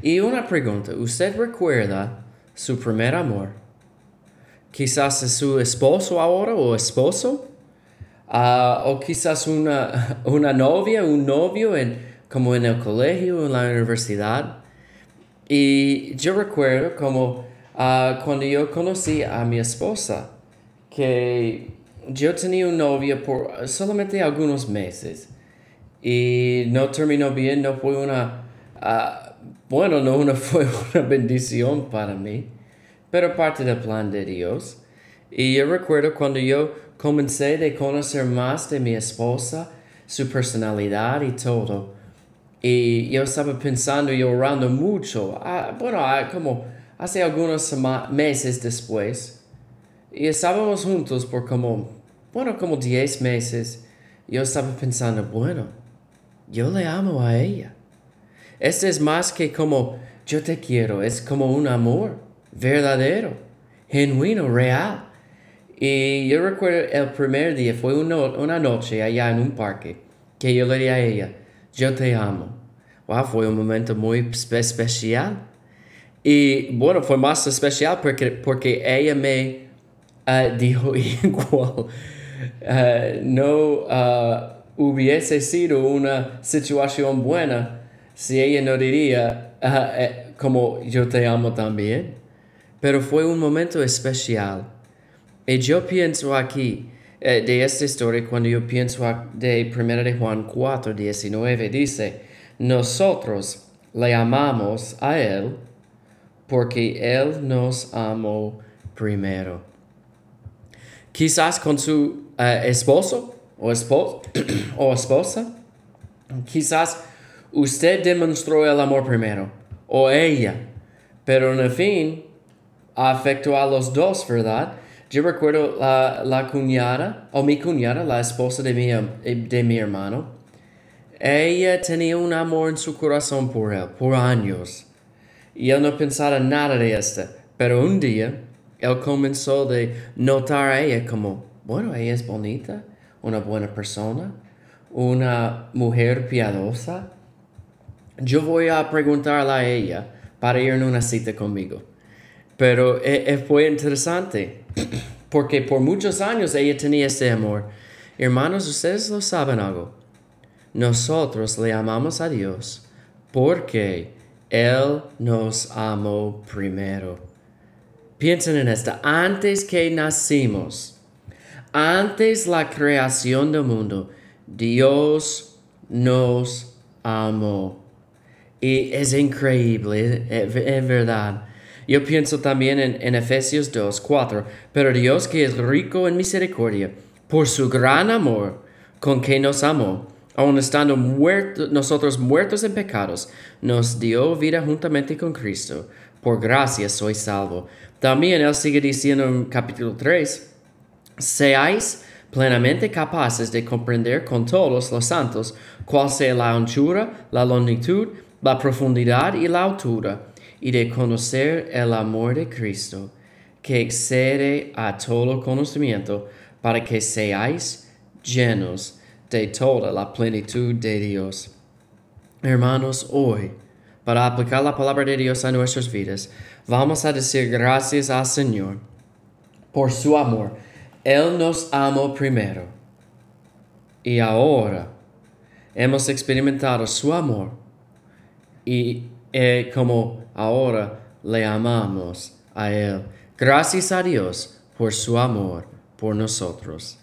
Y una pregunta, ¿usted recuerda su primer amor? Quizás es su esposo ahora o esposo. Ah, o quizás una, una novia, un novio en, como en el colegio, en la universidad. Y yo recuerdo como ah, cuando yo conocí a mi esposa, que yo tenía un novio por solamente algunos meses y no terminó bien, no fue una, uh, bueno, no una, fue una bendición para mí, pero parte del plan de Dios. Y yo recuerdo cuando yo comencé a conocer más de mi esposa, su personalidad y todo. Y yo estaba pensando y orando mucho, uh, bueno, uh, como hace algunos meses después. Y estábamos juntos por como, bueno, como 10 meses. Yo estaba pensando, bueno, yo le amo a ella. Este es más que como yo te quiero, es como un amor verdadero, genuino, real. Y yo recuerdo el primer día, fue una, noche allá en un parque, que yo le dije a ella, yo te amo. Wow, fue un momento muy especial. Y bueno, fue más especial porque, porque ella me uh, dijo igual, uh, no... Uh, hubiese sido una situación buena si ella no diría eh, como yo te amo también. Pero fue un momento especial. Y yo pienso aquí eh, de esta historia cuando yo pienso de 1 de Juan 4, 19, dice, nosotros le amamos a Él porque Él nos amó primero. Quizás con su eh, esposo o, esposo, o esposa, quizás usted demostró el amor primero, o ella, pero en el fin afectó a los dos, ¿verdad? Yo recuerdo la, la cuñada, o mi cuñada, la esposa de mi, de mi hermano, ella tenía un amor en su corazón por él, por años. Y él no pensaba nada de esto. Pero un día, él comenzó de notar a ella como, bueno, ella es bonita, una buena persona, una mujer piadosa, yo voy a preguntarle a ella para ir en una cita conmigo. Pero eh, eh, fue interesante porque por muchos años ella tenía ese amor. Hermanos, ustedes lo saben algo. Nosotros le amamos a Dios porque Él nos amó primero. Piensen en esto. Antes que nacimos, antes la creación del mundo, Dios nos amó. Y es increíble, es, verdad. Yo pienso también en, en, Efesios 2, 4. Pero Dios que es rico en misericordia, por su gran amor con que nos amó, aun estando muertos, nosotros muertos en pecados, nos dio vida juntamente con Cristo. Por gracia soy salvo. También Él sigue diciendo en capítulo 3, seáis plenamente capaces de comprender con todos los santos cuál sea la anchura, la longitud, la profundidad y la altura, y de conocer el amor de Cristo, que excede a todo conocimiento, para que seáis llenos de toda la plenitud de Dios. Hermanos, hoy, para aplicar la palabra de Dios a nuestras vidas, vamos a decir gracias al Señor por su amor él nos amó primero y ahora hemos experimentado su amor y eh, como ahora le amamos a Él. Gracias a Dios por su amor por nosotros.